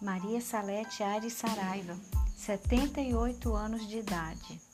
Maria Salete Ari Saraiva, 78 anos de idade.